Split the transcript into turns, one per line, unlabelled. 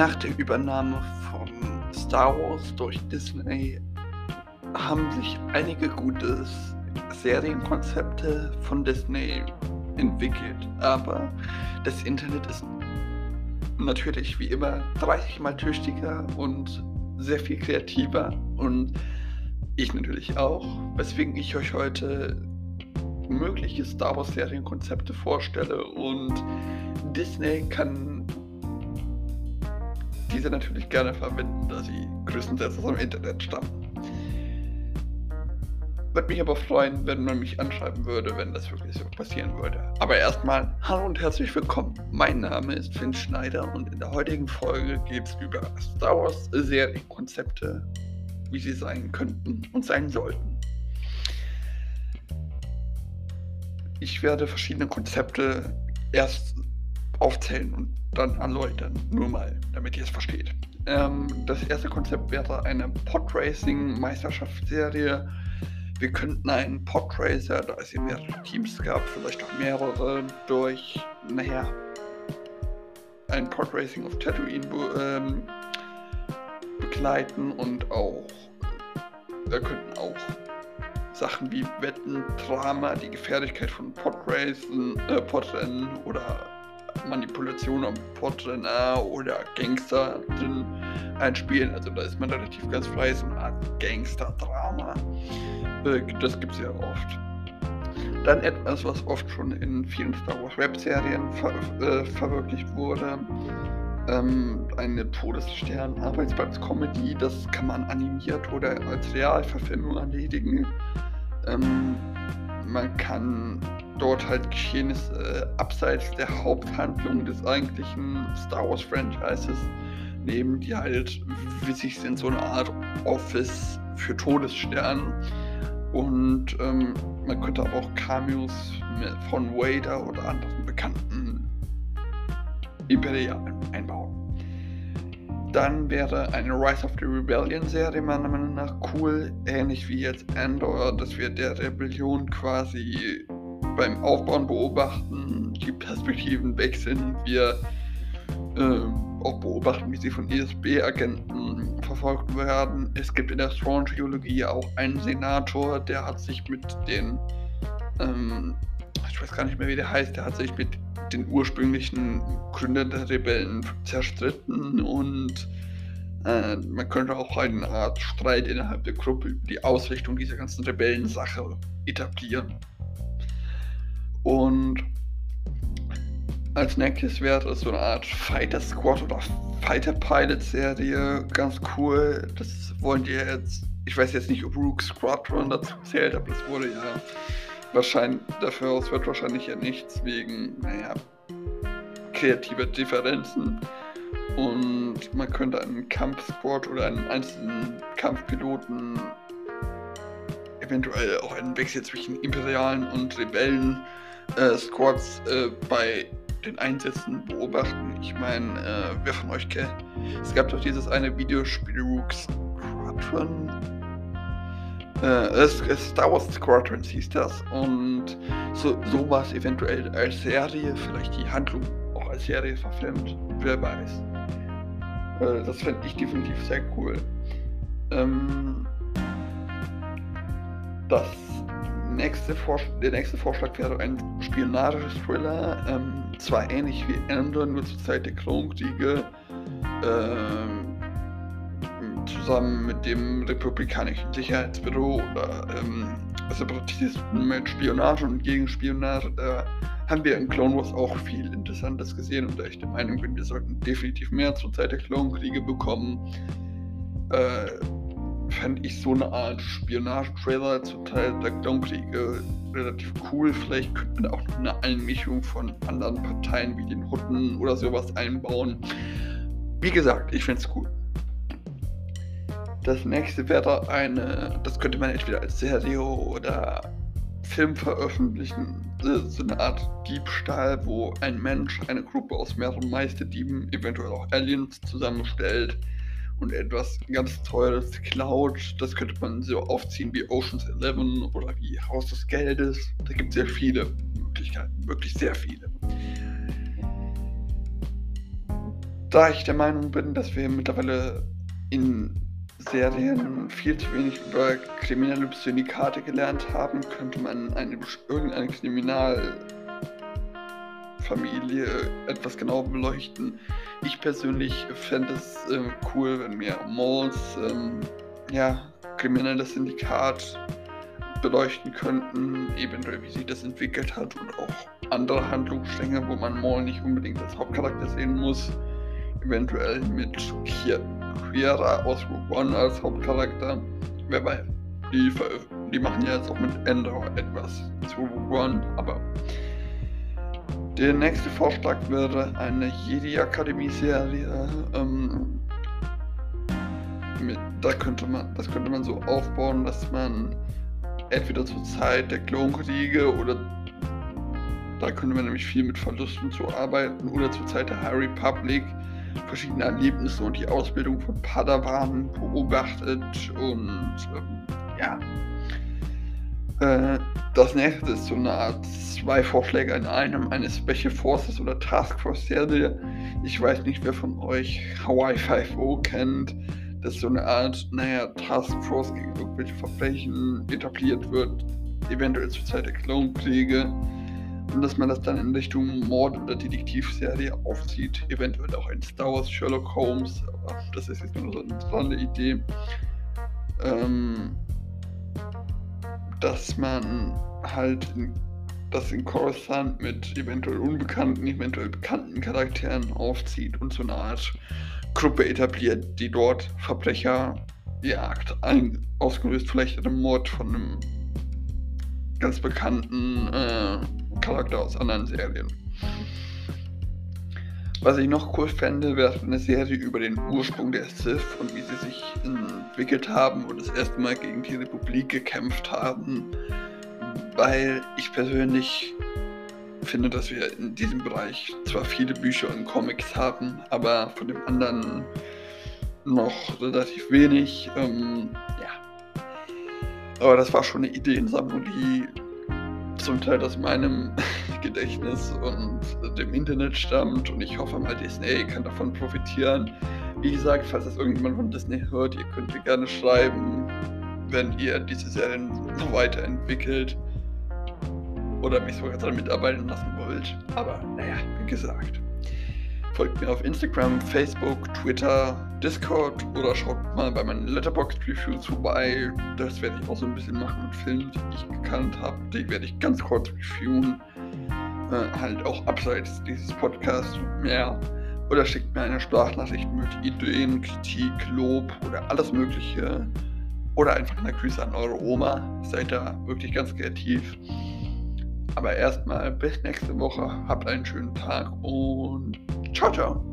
Nach der Übernahme von Star Wars durch Disney haben sich einige gute Serienkonzepte von Disney entwickelt, aber das Internet ist natürlich wie immer 30 mal tüchtiger und sehr viel kreativer. Und ich natürlich auch, weswegen ich euch heute mögliche Star Wars Serienkonzepte vorstelle. Und Disney kann diese natürlich gerne verwenden, da sie größtenteils aus dem Internet stammen. Würde mich aber freuen, wenn man mich anschreiben würde, wenn das wirklich so passieren würde. Aber erstmal, hallo und herzlich willkommen. Mein Name ist Finn Schneider und in der heutigen Folge geht es über Star Wars Serienkonzepte, wie sie sein könnten und sein sollten. Ich werde verschiedene Konzepte erst aufzählen und dann erläutern. Nur mal, damit ihr es versteht. Ähm, das erste Konzept wäre eine Podracing-Meisterschaftsserie. Wir könnten einen Podracer, da es hier mehrere Teams gab, vielleicht auch mehrere, durch, naja, ein Podracing auf Tatooine ähm, begleiten und auch, da könnten auch Sachen wie Wetten, Drama, die Gefährlichkeit von Podracen, äh, Podrennen oder Manipulation am Portrenner oder Gangster drin einspielen. Also da ist man relativ ganz frei, so eine Art Gangster-Drama. Äh, das gibt es ja oft. Dann etwas, was oft schon in vielen Star Wars Webserien ver äh, verwirklicht wurde. Ähm, eine Todesstern-Arbeitsplatz-Comedy, das kann man animiert oder als Realverfilmung erledigen. Ähm, man kann dort halt Geschehnisse äh, abseits der Haupthandlung des eigentlichen Star Wars Franchises nehmen, die halt witzig sind, so eine Art Office für Todesstern. Und ähm, man könnte aber auch Cameos von Vader oder anderen bekannten Imperialen einbauen. Dann wäre eine Rise of the Rebellion Serie meiner Meinung nach cool, ähnlich wie jetzt Andor, dass wir der Rebellion quasi beim Aufbauen beobachten, die Perspektiven wechseln, wir äh, auch beobachten, wie sie von ESB-Agenten verfolgt werden. Es gibt in der Thrawn-Trilogie auch einen Senator, der hat sich mit den, ähm, ich weiß gar nicht mehr, wie der heißt, der hat sich mit den ursprünglichen Gründern der Rebellen zerstritten und äh, man könnte auch eine Art Streit innerhalb der Gruppe über die Ausrichtung dieser ganzen Rebellensache etablieren. Und als nächstes wäre so eine Art Fighter Squad oder Fighter Pilot Serie. Ganz cool. Das wollen die jetzt. Ich weiß jetzt nicht, ob Rook Squadron dazu zählt, aber das wurde ja wahrscheinlich. Dafür aus wird wahrscheinlich ja nichts wegen, naja, kreativer Differenzen. Und man könnte einen Kampfsquad oder einen einzelnen Kampfpiloten eventuell auch einen Wechsel zwischen Imperialen und Rebellen äh, Squads äh, bei den Einsätzen beobachten. Ich meine, äh, wer von euch kennt, es gab doch dieses eine Videospiel Rook Squadron. Äh, Star Wars Squadrons hieß das und so, sowas eventuell als Serie, vielleicht die Handlung auch als Serie verfilmt, wer weiß. Äh, das fände ich definitiv sehr cool. Ähm, das nächste der nächste Vorschlag wäre ein Spionage-Thriller, ähm, zwar ähnlich wie Endor, nur zur Zeit der Klonkriege, ähm, zusammen mit dem Republikanischen Sicherheitsbüro oder ähm, Separatisten mit Spionage und Gegenspionage. Da haben wir in Clone Wars auch viel Interessantes gesehen und da ich der Meinung bin, wir sollten definitiv mehr zur Zeit der Klonkriege bekommen. Äh, fände ich so eine Art Spionage-Trailer zur Teil der Klonkriege relativ cool. Vielleicht könnte man auch eine Einmischung von anderen Parteien wie den Hutten oder sowas einbauen. Wie gesagt, ich finde es cool. Das nächste wäre eine, das könnte man entweder als Serie oder Film veröffentlichen. So eine Art Diebstahl, wo ein Mensch eine Gruppe aus mehreren Meisterdieben, eventuell auch Aliens, zusammenstellt und etwas ganz Teures klaut. Das könnte man so aufziehen wie Oceans 11 oder wie Haus des Geldes. Da gibt es sehr viele Möglichkeiten, wirklich sehr viele. da ich der Meinung bin, dass wir mittlerweile in Serien viel zu wenig über kriminelle Syndikate gelernt haben, könnte man eine, irgendeine Kriminalfamilie etwas genauer beleuchten. Ich persönlich fände es äh, cool, wenn wir Malls, ähm, ja, kriminelles Syndikat beleuchten könnten, eventuell wie sich das entwickelt hat und auch andere Handlungsstränge, wo man Maul nicht unbedingt als Hauptcharakter sehen muss, eventuell mit Kier Queera aus Rogue One als Hauptcharakter. Wer weiß, die, die machen ja jetzt auch mit Endor etwas zu One, aber der nächste Vorschlag wäre eine Jedi-Akademie-Serie. Ähm, da könnte man, das könnte man so aufbauen, dass man entweder zur Zeit der Klonkriege oder da könnte man nämlich viel mit Verlusten zu arbeiten oder zur Zeit der High Republic verschiedene Erlebnisse und die Ausbildung von Padawan beobachtet und ähm, ja. Äh, das nächste ist so eine Art zwei Vorschläge in einem, eine Special Forces oder Task Force Serie. Ich weiß nicht, wer von euch Hawaii 5.0 kennt. Das so eine Art, naja, Task Force gegen irgendwelche Verbrechen etabliert wird, eventuell zur Zeit der Klonkriege und dass man das dann in Richtung Mord- oder Detektivserie aufzieht. Eventuell auch ein Star Wars Sherlock Holmes, aber das ist jetzt nur so eine interessante Idee. Ähm, dass man halt in, das in Coruscant mit eventuell unbekannten, eventuell bekannten Charakteren aufzieht und so eine Art Gruppe etabliert, die dort Verbrecher jagt. Ein, ausgelöst vielleicht einem Mord von einem ganz bekannten äh, Charakter aus anderen Serien. Was ich noch cool fände, wäre eine Serie über den Ursprung der Sith und wie sie sich entwickelt haben und das erste Mal gegen die Republik gekämpft haben. Weil ich persönlich finde, dass wir in diesem Bereich zwar viele Bücher und Comics haben, aber von dem anderen noch relativ wenig. Ähm, ja. Aber das war schon eine Ideensammlung, die zum Teil aus meinem Gedächtnis und dem Internet stammt und ich hoffe mal, Disney kann davon profitieren. Wie gesagt, falls das irgendjemand von Disney hört, ihr könnt mir gerne schreiben, wenn ihr diese Serien weiterentwickelt oder mich sogar daran mitarbeiten lassen wollt. Aber naja, wie gesagt. Folgt mir auf Instagram, Facebook, Twitter, Discord oder schaut mal bei meinen Letterboxd-Reviews vorbei. Das werde ich auch so ein bisschen machen mit Filmen, die ich gekannt habe. Die werde ich ganz kurz reviewen. Äh, halt auch abseits dieses Podcasts und mehr. Oder schickt mir eine Sprachnachricht mit Ideen, Kritik, Lob oder alles Mögliche. Oder einfach eine Grüße an eure Oma. Seid da wirklich ganz kreativ. Aber erstmal bis nächste Woche. Habt einen schönen Tag und ciao, ciao.